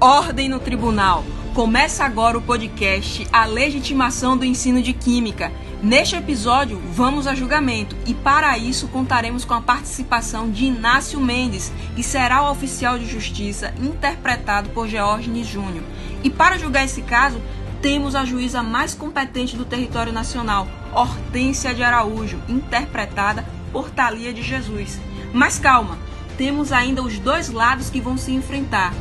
Ordem no tribunal. Começa agora o podcast A Legitimação do Ensino de Química. Neste episódio, vamos a julgamento e para isso contaremos com a participação de Inácio Mendes, que será o oficial de justiça interpretado por Georgines Júnior. E para julgar esse caso, temos a juíza mais competente do território nacional, Hortência de Araújo, interpretada por Thalia de Jesus. Mas calma, temos ainda os dois lados que vão se enfrentar.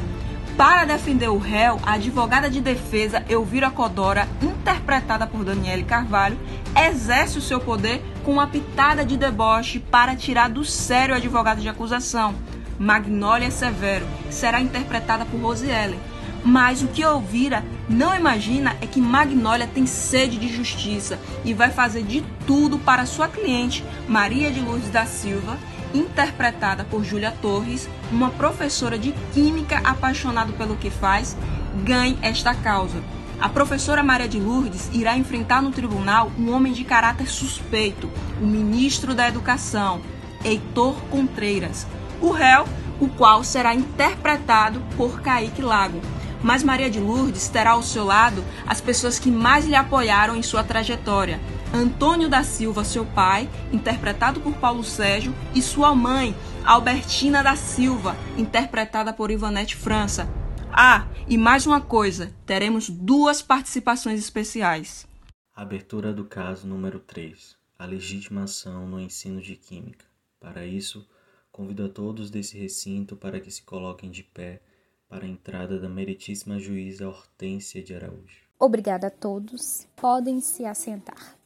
Para defender o réu, a advogada de defesa Elvira Codora, interpretada por Daniele Carvalho, exerce o seu poder com uma pitada de deboche para tirar do sério o advogado de acusação, Magnólia Severo, que será interpretada por Rosiellen. Mas o que Elvira não imagina é que Magnólia tem sede de justiça e vai fazer de tudo para sua cliente, Maria de Lourdes da Silva, interpretada por Júlia Torres, uma professora de química apaixonada pelo que faz, ganhe esta causa. A professora Maria de Lourdes irá enfrentar no tribunal um homem de caráter suspeito, o ministro da Educação, Heitor Contreiras. O réu, o qual será interpretado por Kaique Lago. Mas Maria de Lourdes terá ao seu lado as pessoas que mais lhe apoiaram em sua trajetória, Antônio da Silva, seu pai, interpretado por Paulo Sérgio, e sua mãe, Albertina da Silva, interpretada por Ivanete França. Ah, e mais uma coisa, teremos duas participações especiais. Abertura do caso número 3. A legitimação no ensino de química. Para isso, convido a todos desse recinto para que se coloquem de pé para a entrada da meritíssima juíza Hortência de Araújo. Obrigada a todos. Podem se assentar.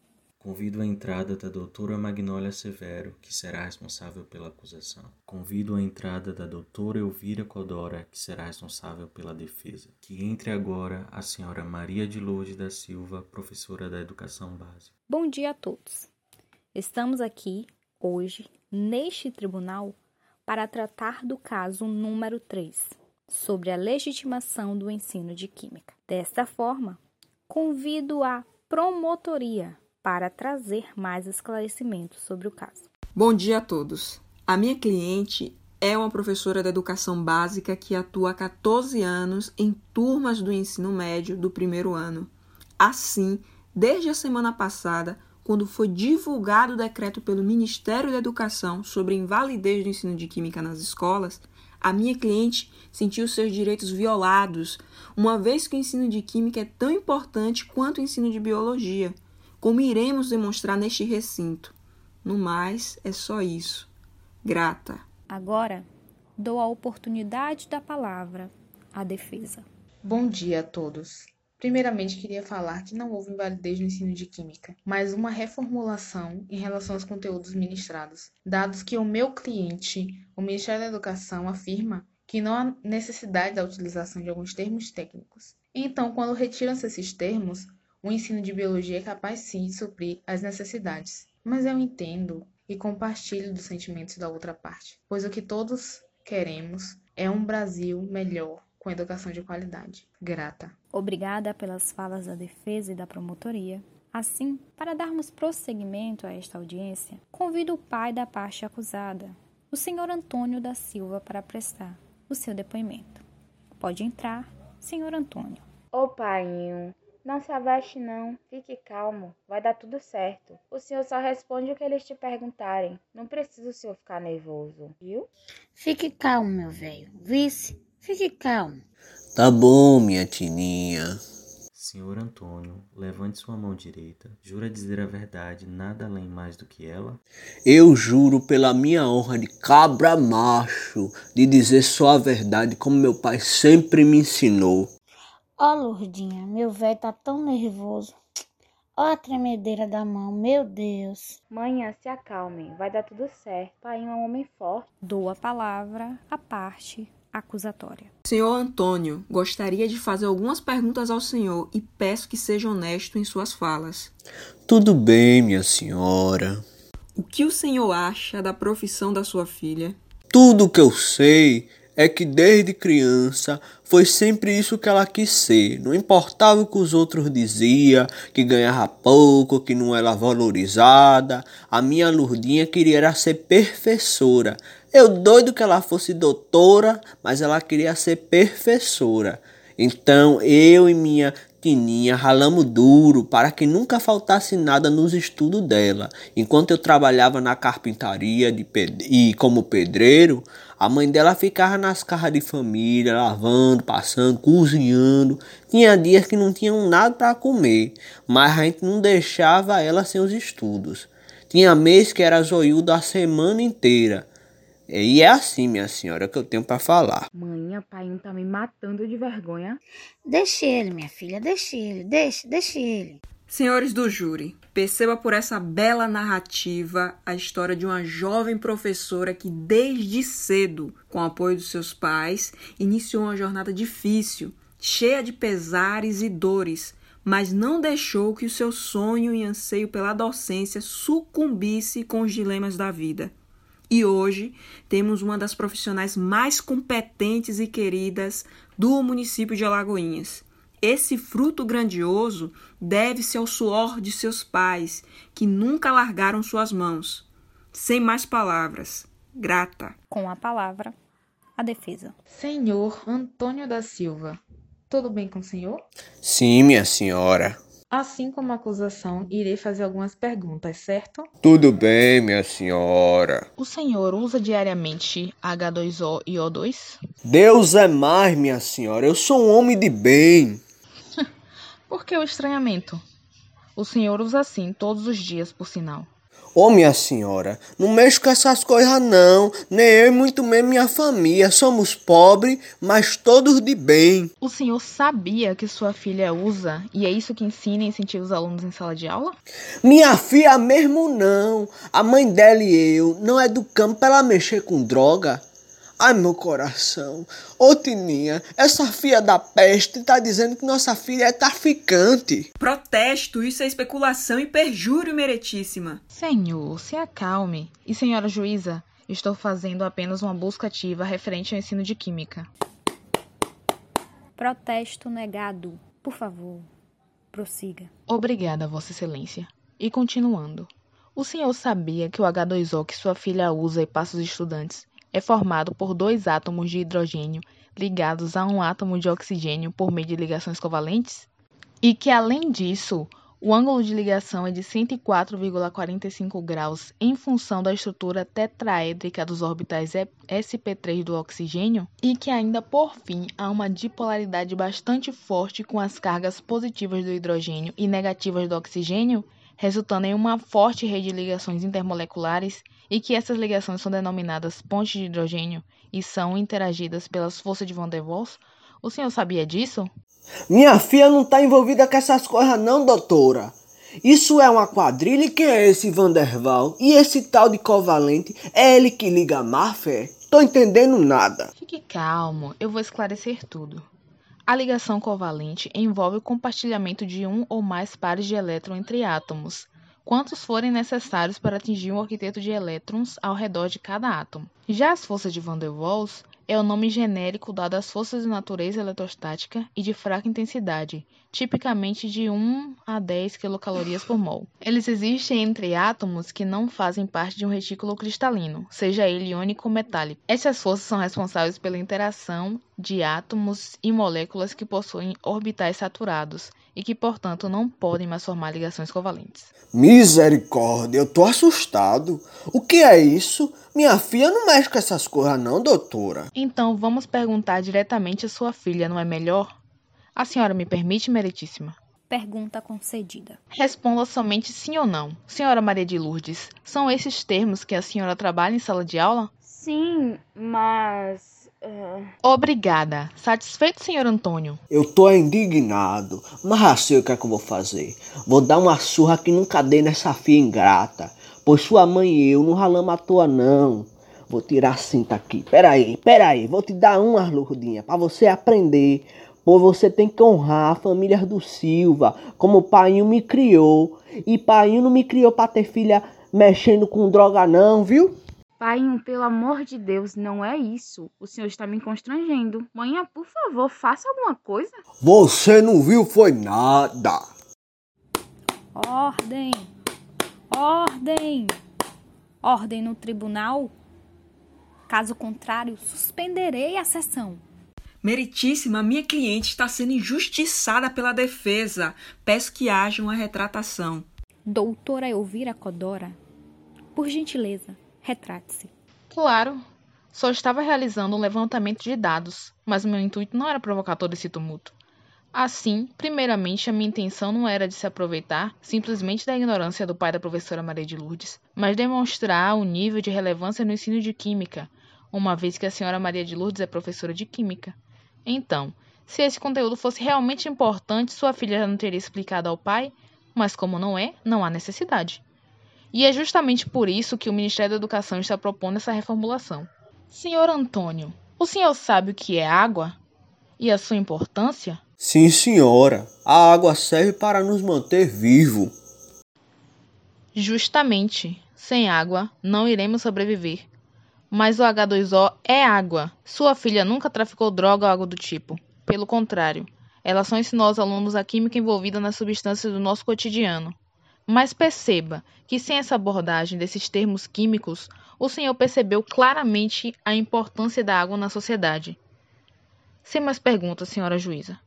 Convido a entrada da doutora Magnólia Severo, que será responsável pela acusação. Convido a entrada da doutora Elvira Codora, que será responsável pela defesa. Que entre agora a senhora Maria de Lourdes da Silva, professora da Educação Básica. Bom dia a todos. Estamos aqui hoje, neste tribunal, para tratar do caso número 3, sobre a legitimação do ensino de Química. Desta forma, convido a promotoria para trazer mais esclarecimentos sobre o caso. Bom dia a todos. A minha cliente é uma professora da educação básica que atua há 14 anos em turmas do ensino médio do primeiro ano. Assim, desde a semana passada, quando foi divulgado o decreto pelo Ministério da Educação sobre a invalidez do ensino de química nas escolas, a minha cliente sentiu seus direitos violados, uma vez que o ensino de química é tão importante quanto o ensino de biologia como iremos demonstrar neste recinto. No mais, é só isso. Grata. Agora, dou a oportunidade da palavra à defesa. Bom dia a todos. Primeiramente, queria falar que não houve invalidez no ensino de Química, mas uma reformulação em relação aos conteúdos ministrados, dados que o meu cliente, o Ministério da Educação, afirma que não há necessidade da utilização de alguns termos técnicos. Então, quando retiram-se esses termos, o ensino de biologia é capaz sim de suprir as necessidades, mas eu entendo e compartilho dos sentimentos da outra parte, pois o que todos queremos é um Brasil melhor, com educação de qualidade. Grata. Obrigada pelas falas da defesa e da promotoria. Assim, para darmos prosseguimento a esta audiência, convido o pai da parte acusada, o senhor Antônio da Silva, para prestar o seu depoimento. Pode entrar, senhor Antônio. Ô painho, não se aveste não, fique calmo, vai dar tudo certo. O senhor só responde o que eles te perguntarem. Não precisa o senhor ficar nervoso, viu? Fique calmo, meu velho. Vice, fique calmo. Tá bom, minha tininha. Senhor Antônio, levante sua mão direita. Jura dizer a verdade, nada além mais do que ela? Eu juro pela minha honra de cabra macho, de dizer só a verdade como meu pai sempre me ensinou. Ó, oh, Lourdinha, meu velho tá tão nervoso. Ó a tremedeira da mão, meu Deus. Manhã, se acalmem, vai dar tudo certo. Pai é um homem forte. Dou a palavra à parte acusatória. Senhor Antônio, gostaria de fazer algumas perguntas ao senhor e peço que seja honesto em suas falas. Tudo bem, minha senhora. O que o senhor acha da profissão da sua filha? Tudo o que eu sei é que desde criança foi sempre isso que ela quis ser. Não importava o que os outros diziam, que ganhava pouco, que não era valorizada. A minha Lurdinha queria ser professora. Eu doido que ela fosse doutora, mas ela queria ser professora. Então eu e minha Tininha ralamos duro para que nunca faltasse nada nos estudos dela. Enquanto eu trabalhava na carpintaria de e como pedreiro, a mãe dela ficava nas casas de família, lavando, passando, cozinhando. Tinha dias que não tinham nada para comer, mas a gente não deixava ela sem os estudos. Tinha mês que era zoiudo a semana inteira. E é assim, minha senhora, que eu tenho para falar. Mãe, pai tá me matando de vergonha. Deixe ele, minha filha, deixe ele, deixe, deixe ele. Senhores do júri, perceba por essa bela narrativa a história de uma jovem professora que, desde cedo, com o apoio dos seus pais, iniciou uma jornada difícil, cheia de pesares e dores, mas não deixou que o seu sonho e anseio pela docência sucumbisse com os dilemas da vida. E hoje temos uma das profissionais mais competentes e queridas do município de Alagoinhas. Esse fruto grandioso deve-se ao suor de seus pais, que nunca largaram suas mãos. Sem mais palavras, grata. Com a palavra, a defesa. Senhor Antônio da Silva, tudo bem com o senhor? Sim, minha senhora. Assim como a acusação, irei fazer algumas perguntas, certo? Tudo bem, minha senhora. O senhor usa diariamente H2O e O2? Deus é mais, minha senhora. Eu sou um homem de bem. Por que o estranhamento? O senhor usa assim todos os dias, por sinal. Ô, oh, minha senhora, não mexo com essas coisas não, nem eu e muito menos minha família. Somos pobres, mas todos de bem. O senhor sabia que sua filha usa e é isso que ensina e incentiva os alunos em sala de aula? Minha filha mesmo não. A mãe dela e eu não é do campo pra ela mexer com droga. Ai, meu coração. Ô, Tininha, essa filha da peste tá dizendo que nossa filha é traficante. Protesto, isso é especulação e perjúrio, meretíssima. Senhor, se acalme. E senhora juíza, estou fazendo apenas uma busca ativa referente ao ensino de química. Protesto negado. Por favor, prossiga. Obrigada, Vossa Excelência. E continuando. O senhor sabia que o H2O que sua filha usa e passa os estudantes é formado por dois átomos de hidrogênio ligados a um átomo de oxigênio por meio de ligações covalentes? E que, além disso, o ângulo de ligação é de 104,45 graus em função da estrutura tetraédrica dos orbitais sp3 do oxigênio e que ainda por fim há uma dipolaridade bastante forte com as cargas positivas do hidrogênio e negativas do oxigênio, resultando em uma forte rede de ligações intermoleculares e que essas ligações são denominadas pontes de hidrogênio e são interagidas pelas forças de Van der Waals? O senhor sabia disso? Minha filha não está envolvida com essas coisas não, doutora. Isso é uma quadrilha e quem é esse Van der Waal? E esse tal de covalente é ele que liga a máfia? Tô entendendo nada. Fique calmo, eu vou esclarecer tudo. A ligação covalente envolve o compartilhamento de um ou mais pares de elétron entre átomos, quantos forem necessários para atingir um octeto de elétrons ao redor de cada átomo. Já as forças de Van der Waals é o nome genérico dado às forças de natureza eletrostática e de fraca intensidade, tipicamente de 1 a 10 quilocalorias por mol. Eles existem entre átomos que não fazem parte de um retículo cristalino, seja ele iônico ou metálico. Essas forças são responsáveis pela interação de átomos e moléculas que possuem orbitais saturados e que, portanto, não podem mais formar ligações covalentes. Misericórdia, eu tô assustado. O que é isso? Minha filha não mexe com essas coisas não, doutora. Então vamos perguntar diretamente à sua filha, não é melhor? A senhora me permite, meritíssima? Pergunta concedida. Responda somente sim ou não. Senhora Maria de Lourdes, são esses termos que a senhora trabalha em sala de aula? Sim, mas Obrigada. Satisfeito, senhor Antônio? Eu tô indignado, mas sei o que é que eu vou fazer. Vou dar uma surra que nunca dei nessa filha ingrata. Pois sua mãe e eu não ralamos à toa, não. Vou tirar a cinta aqui. Peraí, peraí. Vou te dar uma lurdinha para você aprender. Pois você tem que honrar a família do Silva, como o pai me criou. E pai não me criou pra ter filha mexendo com droga, não, viu? Pai, pelo amor de Deus, não é isso. O senhor está me constrangendo. Manhã, por favor, faça alguma coisa. Você não viu foi nada. Ordem! Ordem! Ordem no tribunal. Caso contrário, suspenderei a sessão. Meritíssima, minha cliente está sendo injustiçada pela defesa. Peço que haja uma retratação. Doutora Elvira Codora, por gentileza, retrate-se. Claro, só estava realizando um levantamento de dados, mas meu intuito não era provocar todo esse tumulto. Assim, primeiramente, a minha intenção não era de se aproveitar simplesmente da ignorância do pai da professora Maria de Lourdes, mas demonstrar o nível de relevância no ensino de Química, uma vez que a senhora Maria de Lourdes é professora de Química. Então, se esse conteúdo fosse realmente importante, sua filha já não teria explicado ao pai, mas como não é, não há necessidade. E é justamente por isso que o Ministério da Educação está propondo essa reformulação. Senhor Antônio, o senhor sabe o que é água? E a sua importância? Sim, senhora. A água serve para nos manter vivos. Justamente. Sem água, não iremos sobreviver. Mas o H2O é água. Sua filha nunca traficou droga ou algo do tipo. Pelo contrário, ela só ensinou aos alunos a química envolvida nas substâncias do nosso cotidiano. Mas perceba que sem essa abordagem desses termos químicos, o senhor percebeu claramente a importância da água na sociedade. Sem mais perguntas, senhora juíza.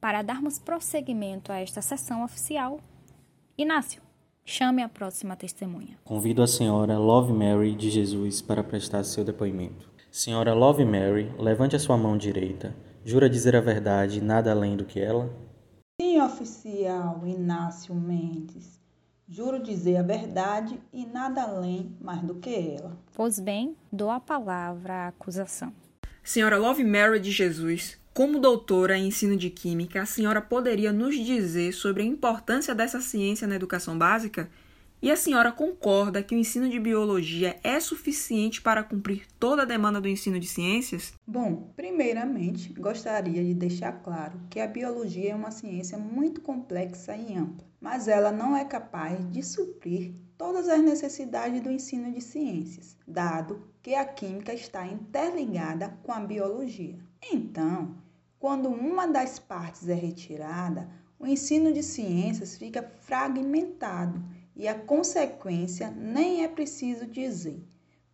Para darmos prosseguimento a esta sessão oficial, Inácio, chame a próxima testemunha. Convido a senhora Love Mary de Jesus para prestar seu depoimento. Senhora Love Mary, levante a sua mão direita. Jura dizer a verdade e nada além do que ela? Sim, oficial Inácio Mendes. Juro dizer a verdade e nada além mais do que ela. Pois bem, dou a palavra à acusação. Senhora Love Mary de Jesus, como doutora em ensino de química, a senhora poderia nos dizer sobre a importância dessa ciência na educação básica? E a senhora concorda que o ensino de biologia é suficiente para cumprir toda a demanda do ensino de ciências? Bom, primeiramente, gostaria de deixar claro que a biologia é uma ciência muito complexa e ampla, mas ela não é capaz de suprir todas as necessidades do ensino de ciências, dado que a química está interligada com a biologia. Então, quando uma das partes é retirada, o ensino de ciências fica fragmentado e a consequência nem é preciso dizer,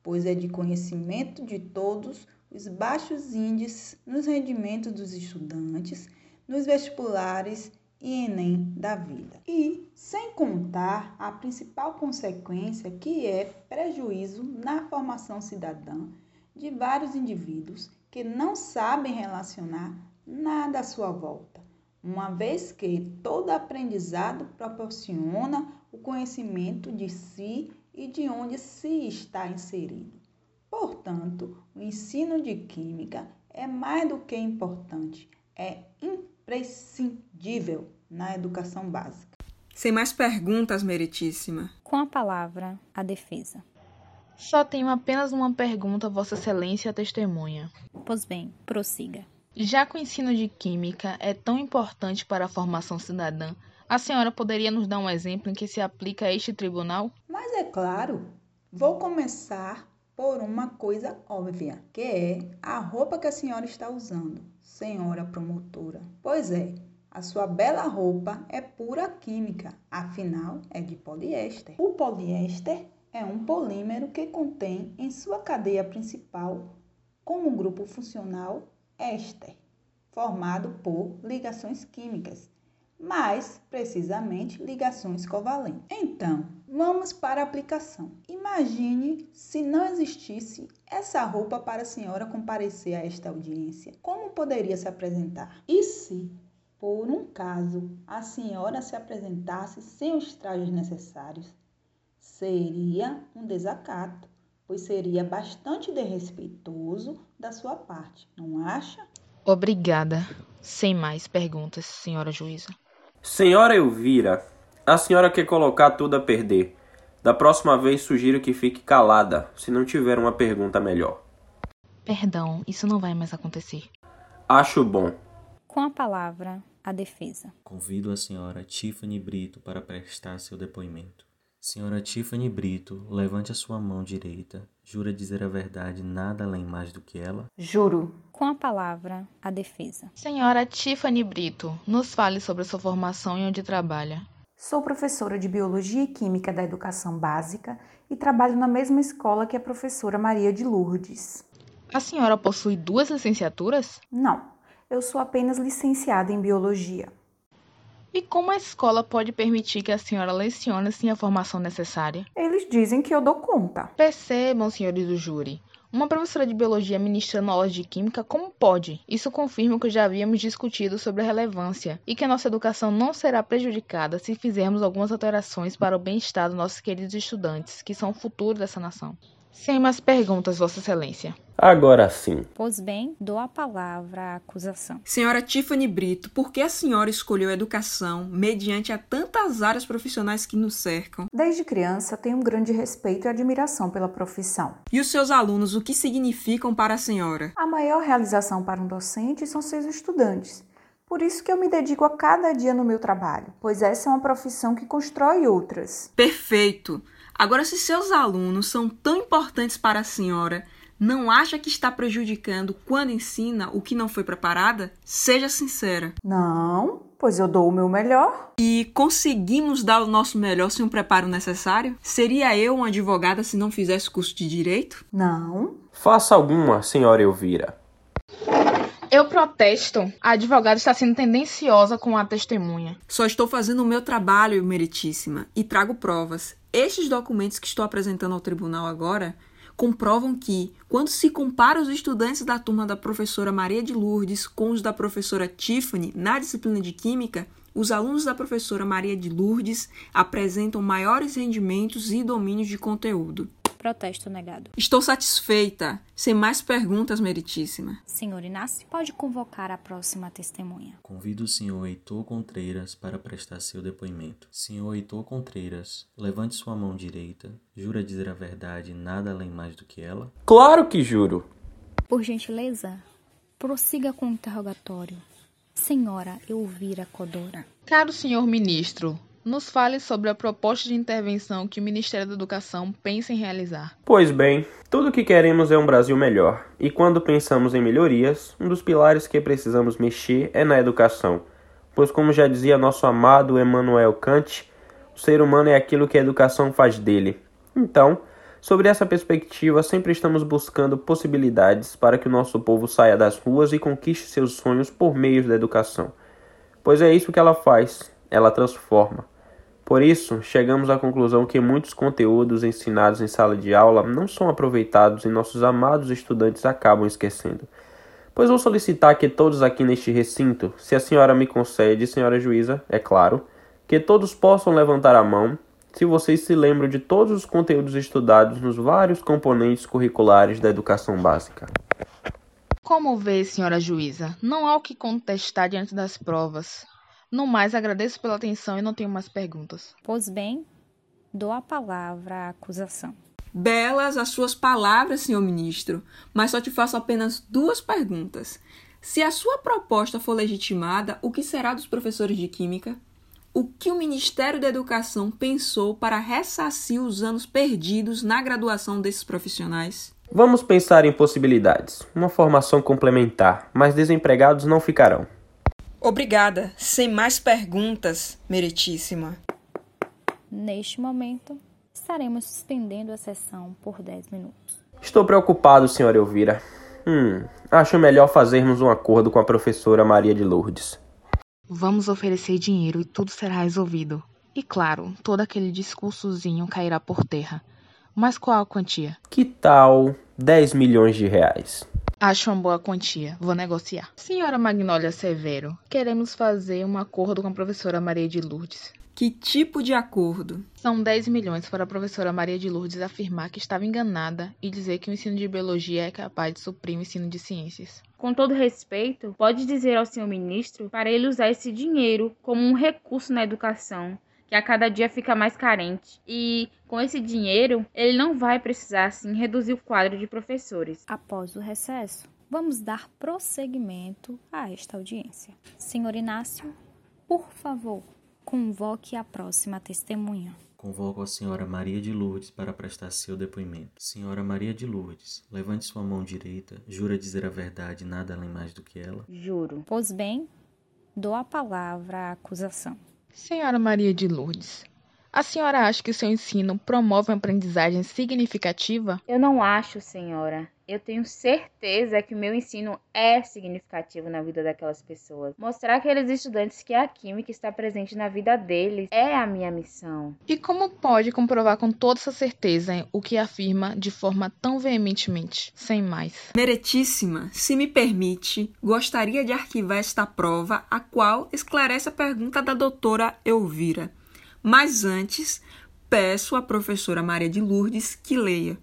pois é de conhecimento de todos os baixos índices nos rendimentos dos estudantes, nos vestibulares e Enem da vida. E sem contar a principal consequência que é prejuízo na formação cidadã de vários indivíduos que não sabem relacionar nada à sua volta, uma vez que todo aprendizado proporciona o conhecimento de si e de onde se está inserido. Portanto, o ensino de química é mais do que importante, é imprescindível na educação básica. Sem mais perguntas, Meritíssima. Com a palavra, a defesa. Só tenho apenas uma pergunta, Vossa Excelência a testemunha. Pois bem, prossiga. Já que o ensino de química é tão importante para a formação cidadã, a senhora poderia nos dar um exemplo em que se aplica a este tribunal? Mas é claro, vou começar por uma coisa óbvia, que é a roupa que a senhora está usando, senhora promotora. Pois é, a sua bela roupa é pura química, afinal é de poliéster. O poliéster é um polímero que contém em sua cadeia principal, como grupo funcional, éster, formado por ligações químicas mais precisamente ligações covalentes. Então, vamos para a aplicação. Imagine se não existisse essa roupa para a senhora comparecer a esta audiência. Como poderia se apresentar? E se, por um caso, a senhora se apresentasse sem os trajes necessários? Seria um desacato, pois seria bastante desrespeitoso da sua parte, não acha? Obrigada. Sem mais perguntas, senhora juíza. Senhora Elvira, a senhora quer colocar tudo a perder. Da próxima vez sugiro que fique calada, se não tiver uma pergunta melhor. Perdão, isso não vai mais acontecer. Acho bom. Com a palavra, a defesa. Convido a senhora Tiffany Brito para prestar seu depoimento. Senhora Tiffany Brito, levante a sua mão direita. Jura dizer a verdade, nada além mais do que ela? Juro. Com a palavra, a defesa. Senhora Tiffany Brito, nos fale sobre sua formação e onde trabalha. Sou professora de Biologia e Química da Educação Básica e trabalho na mesma escola que a professora Maria de Lourdes. A senhora possui duas licenciaturas? Não, eu sou apenas licenciada em Biologia. E como a escola pode permitir que a senhora lecione sem a formação necessária? Eles dizem que eu dou conta. Percebam, senhores do júri. Uma professora de biologia ministrando aulas de química, como pode? Isso confirma o que já havíamos discutido sobre a relevância e que a nossa educação não será prejudicada se fizermos algumas alterações para o bem-estar dos nossos queridos estudantes, que são o futuro dessa nação. Sem mais perguntas, Vossa Excelência. Agora sim. Pois bem, dou a palavra à acusação. Senhora Tiffany Brito, por que a senhora escolheu a educação mediante a tantas áreas profissionais que nos cercam? Desde criança tenho um grande respeito e admiração pela profissão. E os seus alunos, o que significam para a senhora? A maior realização para um docente são seus estudantes. Por isso que eu me dedico a cada dia no meu trabalho, pois essa é uma profissão que constrói outras. Perfeito! Agora, se seus alunos são tão importantes para a senhora, não acha que está prejudicando quando ensina o que não foi preparada? Seja sincera. Não, pois eu dou o meu melhor. E conseguimos dar o nosso melhor sem o preparo necessário? Seria eu uma advogada se não fizesse curso de direito? Não. Faça alguma, senhora Elvira. Eu protesto. A advogada está sendo tendenciosa com a testemunha. Só estou fazendo o meu trabalho, meritíssima, e trago provas. Estes documentos que estou apresentando ao tribunal agora comprovam que, quando se compara os estudantes da turma da professora Maria de Lourdes com os da professora Tiffany na disciplina de Química, os alunos da professora Maria de Lourdes apresentam maiores rendimentos e domínios de conteúdo. Protesto negado. Estou satisfeita. Sem mais perguntas, meritíssima. Senhor Inácio, pode convocar a próxima testemunha. Convido o senhor Heitor Contreiras para prestar seu depoimento. Senhor Heitor Contreiras, levante sua mão direita. Jura dizer a verdade e nada além mais do que ela? Claro que juro. Por gentileza, prossiga com o interrogatório. Senhora Elvira Codora. Caro senhor ministro, nos fale sobre a proposta de intervenção que o Ministério da Educação pensa em realizar. Pois bem, tudo o que queremos é um Brasil melhor. E quando pensamos em melhorias, um dos pilares que precisamos mexer é na educação. Pois, como já dizia nosso amado Emmanuel Kant, o ser humano é aquilo que a educação faz dele. Então, sobre essa perspectiva, sempre estamos buscando possibilidades para que o nosso povo saia das ruas e conquiste seus sonhos por meio da educação. Pois é isso que ela faz, ela transforma. Por isso, chegamos à conclusão que muitos conteúdos ensinados em sala de aula não são aproveitados e nossos amados estudantes acabam esquecendo. Pois vou solicitar que todos aqui neste recinto, se a senhora me concede, senhora juíza, é claro, que todos possam levantar a mão se vocês se lembram de todos os conteúdos estudados nos vários componentes curriculares da educação básica. Como vê, senhora juíza, não há o que contestar diante das provas. No mais, agradeço pela atenção e não tenho mais perguntas. Pois bem, dou a palavra à acusação. Belas as suas palavras, senhor ministro, mas só te faço apenas duas perguntas. Se a sua proposta for legitimada, o que será dos professores de Química? O que o Ministério da Educação pensou para ressarcir os anos perdidos na graduação desses profissionais? Vamos pensar em possibilidades. Uma formação complementar, mas desempregados não ficarão. Obrigada. Sem mais perguntas, meritíssima. Neste momento, estaremos suspendendo a sessão por 10 minutos. Estou preocupado, senhora Elvira. Hum, acho melhor fazermos um acordo com a professora Maria de Lourdes. Vamos oferecer dinheiro e tudo será resolvido. E claro, todo aquele discursozinho cairá por terra. Mas qual a quantia? Que tal 10 milhões de reais? Acho uma boa quantia. Vou negociar. Senhora Magnólia Severo, queremos fazer um acordo com a professora Maria de Lourdes. Que tipo de acordo? São 10 milhões para a professora Maria de Lourdes afirmar que estava enganada e dizer que o ensino de biologia é capaz de suprir o ensino de ciências. Com todo respeito, pode dizer ao senhor ministro para ele usar esse dinheiro como um recurso na educação que a cada dia fica mais carente. E com esse dinheiro, ele não vai precisar assim reduzir o quadro de professores. Após o recesso, vamos dar prosseguimento a esta audiência. Senhor Inácio, por favor, convoque a próxima testemunha. Convoco a senhora Maria de Lourdes para prestar seu depoimento. Senhora Maria de Lourdes, levante sua mão direita. Jura dizer a verdade nada além mais do que ela? Juro. Pois bem, dou a palavra à acusação. Senhora Maria de Lourdes, a senhora acha que o seu ensino promove uma aprendizagem significativa? Eu não acho, senhora. Eu tenho certeza que o meu ensino é significativo na vida daquelas pessoas. Mostrar àqueles estudantes que a química está presente na vida deles é a minha missão. E como pode comprovar com toda essa certeza o que afirma de forma tão veementemente? Sem mais. Meretíssima, se me permite, gostaria de arquivar esta prova, a qual esclarece a pergunta da doutora Elvira. Mas antes, peço à professora Maria de Lourdes que leia.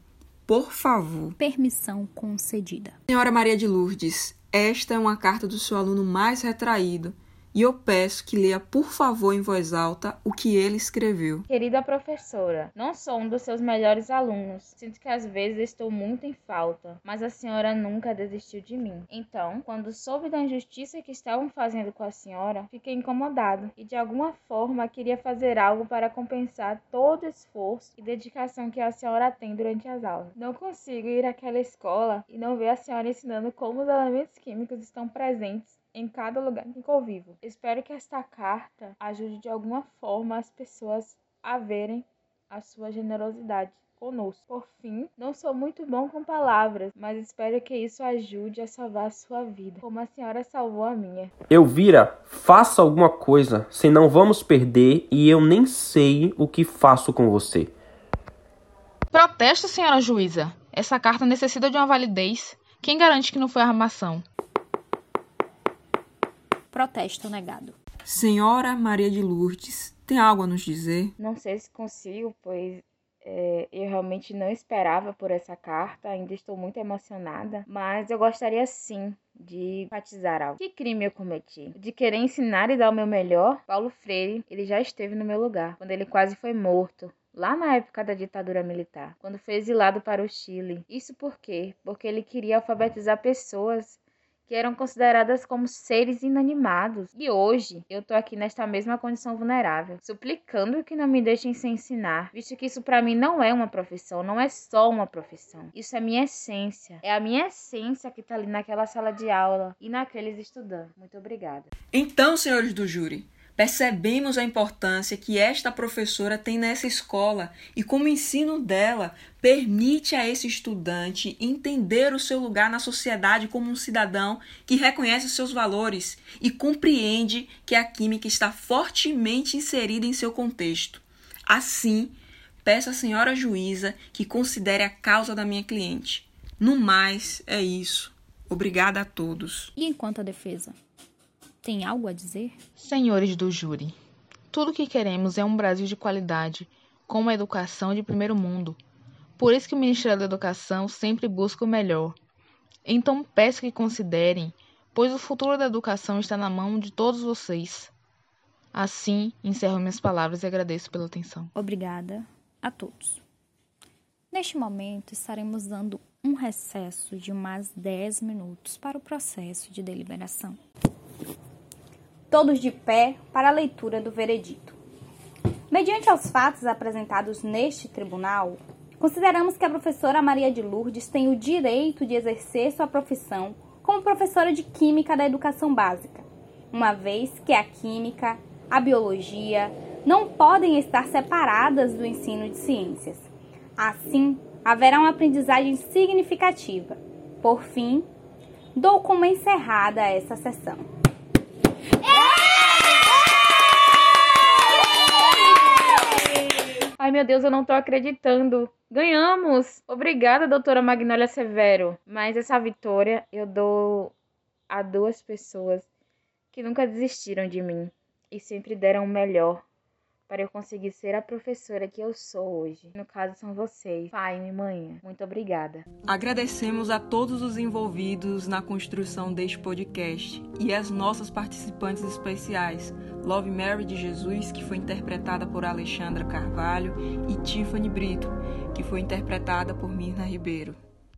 Por favor. Permissão concedida. Senhora Maria de Lourdes, esta é uma carta do seu aluno mais retraído e eu peço que leia, por favor, em voz alta, o que ele escreveu. Querida professora, não sou um dos seus melhores alunos. Sinto que às vezes estou muito em falta, mas a senhora nunca desistiu de mim. Então, quando soube da injustiça que estavam fazendo com a senhora, fiquei incomodado e de alguma forma queria fazer algo para compensar todo o esforço e dedicação que a senhora tem durante as aulas. Não consigo ir àquela escola e não ver a senhora ensinando como os elementos químicos estão presentes em cada lugar em que eu vivo. Espero que esta carta ajude de alguma forma as pessoas a verem a sua generosidade conosco. Por fim, não sou muito bom com palavras, mas espero que isso ajude a salvar a sua vida, como a senhora salvou a minha. Elvira, faça alguma coisa, senão vamos perder e eu nem sei o que faço com você. Protesto, senhora juíza. Essa carta necessita de uma validez. Quem garante que não foi armação? Protesto negado. Senhora Maria de Lourdes, tem algo a nos dizer? Não sei se consigo, pois é, eu realmente não esperava por essa carta, ainda estou muito emocionada, mas eu gostaria sim de enfatizar algo. Que crime eu cometi? De querer ensinar e dar o meu melhor? Paulo Freire, ele já esteve no meu lugar, quando ele quase foi morto. Lá na época da ditadura militar, quando foi exilado para o Chile. Isso por quê? Porque ele queria alfabetizar pessoas que eram consideradas como seres inanimados. E hoje eu tô aqui nesta mesma condição vulnerável, suplicando que não me deixem sem ensinar, visto que isso para mim não é uma profissão, não é só uma profissão. Isso é minha essência. É a minha essência que tá ali naquela sala de aula e naqueles estudantes. Muito obrigada. Então, senhores do júri, Percebemos a importância que esta professora tem nessa escola e como o ensino dela permite a esse estudante entender o seu lugar na sociedade como um cidadão que reconhece seus valores e compreende que a química está fortemente inserida em seu contexto. Assim, peço à senhora juíza que considere a causa da minha cliente. No mais, é isso. Obrigada a todos. E enquanto a defesa? Tem algo a dizer? Senhores do júri, tudo que queremos é um Brasil de qualidade, com uma educação de primeiro mundo. Por isso que o Ministério da Educação sempre busca o melhor. Então peço que considerem, pois o futuro da educação está na mão de todos vocês. Assim, encerro minhas palavras e agradeço pela atenção. Obrigada a todos. Neste momento, estaremos dando um recesso de mais 10 minutos para o processo de deliberação todos de pé para a leitura do veredito. Mediante aos fatos apresentados neste tribunal, consideramos que a professora Maria de Lourdes tem o direito de exercer sua profissão como professora de Química da Educação Básica, uma vez que a Química, a Biologia não podem estar separadas do ensino de ciências. Assim, haverá uma aprendizagem significativa. Por fim, dou como encerrada essa sessão. Ai meu Deus, eu não tô acreditando. Ganhamos! Obrigada, doutora Magnólia Severo. Mas essa vitória eu dou a duas pessoas que nunca desistiram de mim e sempre deram o melhor para eu conseguir ser a professora que eu sou hoje. No caso, são vocês, pai e mãe. Muito obrigada. Agradecemos a todos os envolvidos na construção deste podcast e as nossas participantes especiais, Love Mary de Jesus, que foi interpretada por Alexandra Carvalho, e Tiffany Brito, que foi interpretada por Mirna Ribeiro.